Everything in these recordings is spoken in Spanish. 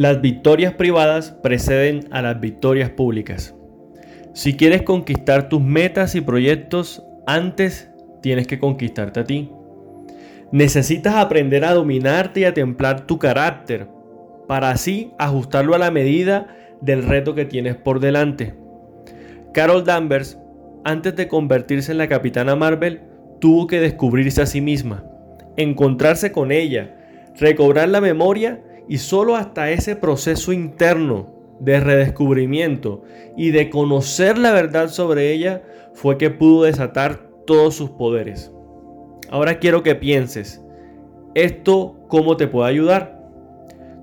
Las victorias privadas preceden a las victorias públicas. Si quieres conquistar tus metas y proyectos, antes tienes que conquistarte a ti. Necesitas aprender a dominarte y a templar tu carácter para así ajustarlo a la medida del reto que tienes por delante. Carol Danvers, antes de convertirse en la capitana Marvel, tuvo que descubrirse a sí misma, encontrarse con ella, recobrar la memoria y solo hasta ese proceso interno de redescubrimiento y de conocer la verdad sobre ella fue que pudo desatar todos sus poderes. Ahora quiero que pienses, ¿esto cómo te puede ayudar?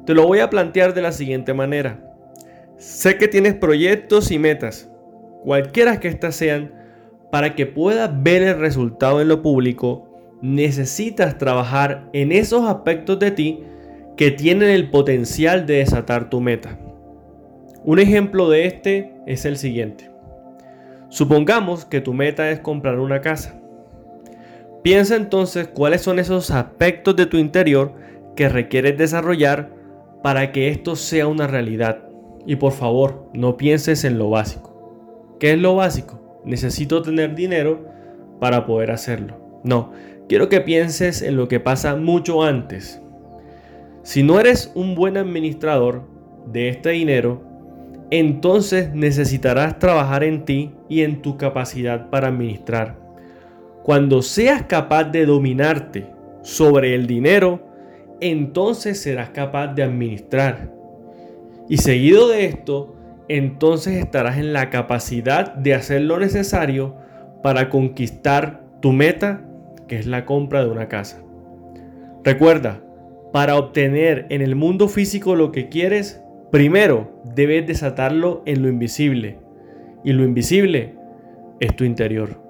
Te lo voy a plantear de la siguiente manera. Sé que tienes proyectos y metas, cualquiera que éstas sean, para que puedas ver el resultado en lo público, necesitas trabajar en esos aspectos de ti que tienen el potencial de desatar tu meta. Un ejemplo de este es el siguiente. Supongamos que tu meta es comprar una casa. Piensa entonces cuáles son esos aspectos de tu interior que requieres desarrollar para que esto sea una realidad. Y por favor, no pienses en lo básico. ¿Qué es lo básico? Necesito tener dinero para poder hacerlo. No, quiero que pienses en lo que pasa mucho antes. Si no eres un buen administrador de este dinero, entonces necesitarás trabajar en ti y en tu capacidad para administrar. Cuando seas capaz de dominarte sobre el dinero, entonces serás capaz de administrar. Y seguido de esto, entonces estarás en la capacidad de hacer lo necesario para conquistar tu meta, que es la compra de una casa. Recuerda, para obtener en el mundo físico lo que quieres, primero debes desatarlo en lo invisible. Y lo invisible es tu interior.